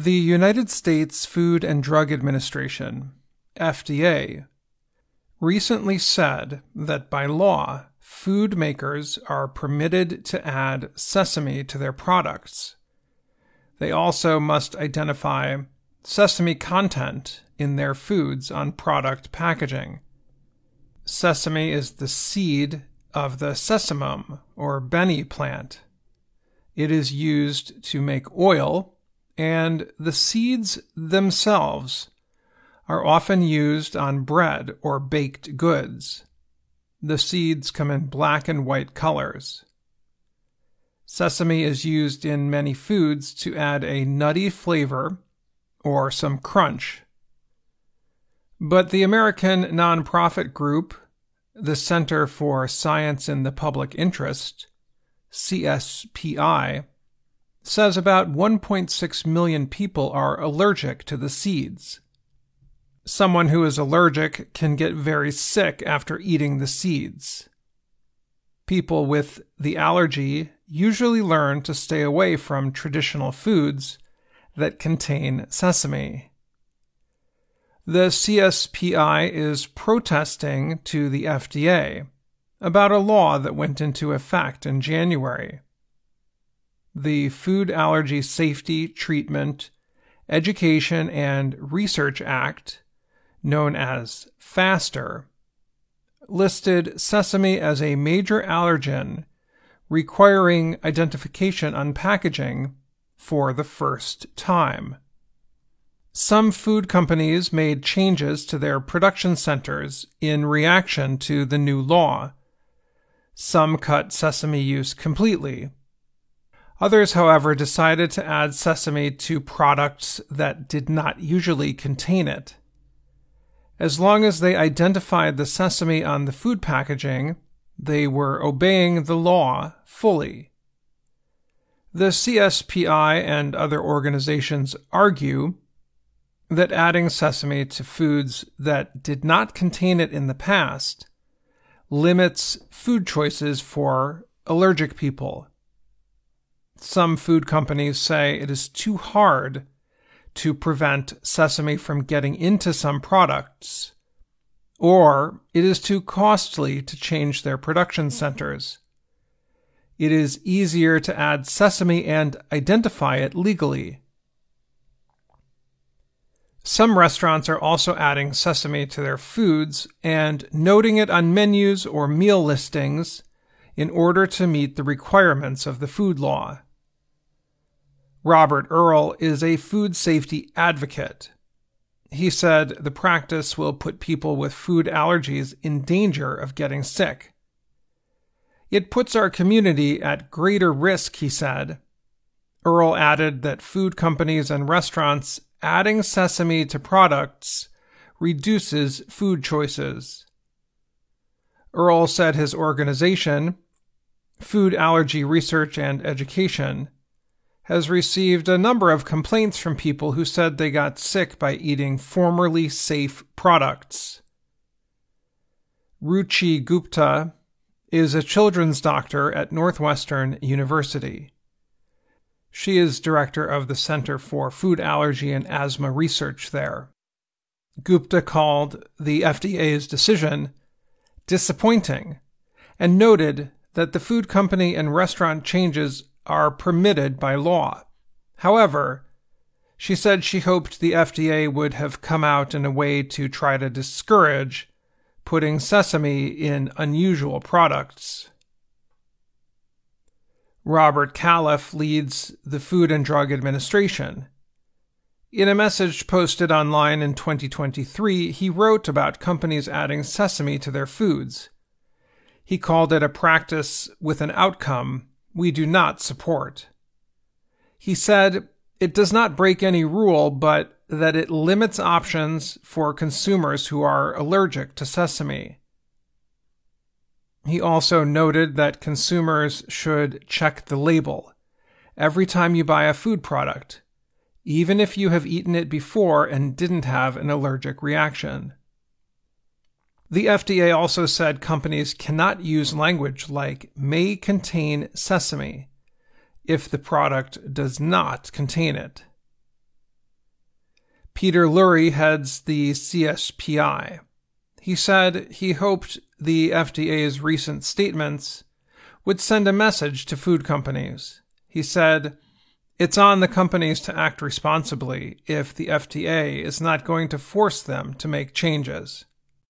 The United States Food and Drug Administration, FDA, recently said that by law, food makers are permitted to add sesame to their products. They also must identify sesame content in their foods on product packaging. Sesame is the seed of the sesamum or benne plant. It is used to make oil and the seeds themselves are often used on bread or baked goods. The seeds come in black and white colors. Sesame is used in many foods to add a nutty flavor or some crunch. But the American nonprofit group, the Center for Science in the Public Interest, CSPI, says about 1.6 million people are allergic to the seeds. Someone who is allergic can get very sick after eating the seeds. People with the allergy usually learn to stay away from traditional foods that contain sesame. The CSPI is protesting to the FDA about a law that went into effect in January the Food Allergy Safety, Treatment, Education, and Research Act, known as FASTER, listed sesame as a major allergen requiring identification on packaging for the first time. Some food companies made changes to their production centers in reaction to the new law. Some cut sesame use completely Others, however, decided to add sesame to products that did not usually contain it. As long as they identified the sesame on the food packaging, they were obeying the law fully. The CSPI and other organizations argue that adding sesame to foods that did not contain it in the past limits food choices for allergic people some food companies say it is too hard to prevent sesame from getting into some products, or it is too costly to change their production mm-hmm. centers. It is easier to add sesame and identify it legally. Some restaurants are also adding sesame to their foods and noting it on menus or meal listings in order to meet the requirements of the food law. Robert Earl is a food safety advocate. He said the practice will put people with food allergies in danger of getting sick. It puts our community at greater risk, he said. Earl added that food companies and restaurants adding sesame to products reduces food choices. Earl said his organization, Food Allergy Research and Education, has received a number of complaints from people who said they got sick by eating formerly safe products. Ruchi Gupta is a children's doctor at Northwestern University. She is director of the Center for Food Allergy and Asthma Research there. Gupta called the FDA's decision disappointing and noted that the food company and restaurant changes are permitted by law. However, she said she hoped the FDA would have come out in a way to try to discourage putting sesame in unusual products. Robert Califf leads the Food and Drug Administration. In a message posted online in 2023, he wrote about companies adding sesame to their foods. He called it a practice with an outcome we do not support. He said it does not break any rule, but that it limits options for consumers who are allergic to sesame. He also noted that consumers should check the label every time you buy a food product, even if you have eaten it before and didn't have an allergic reaction. The FDA also said companies cannot use language like may contain sesame if the product does not contain it. Peter Lurie heads the CSPI. He said he hoped the FDA's recent statements would send a message to food companies. He said, It's on the companies to act responsibly if the FDA is not going to force them to make changes.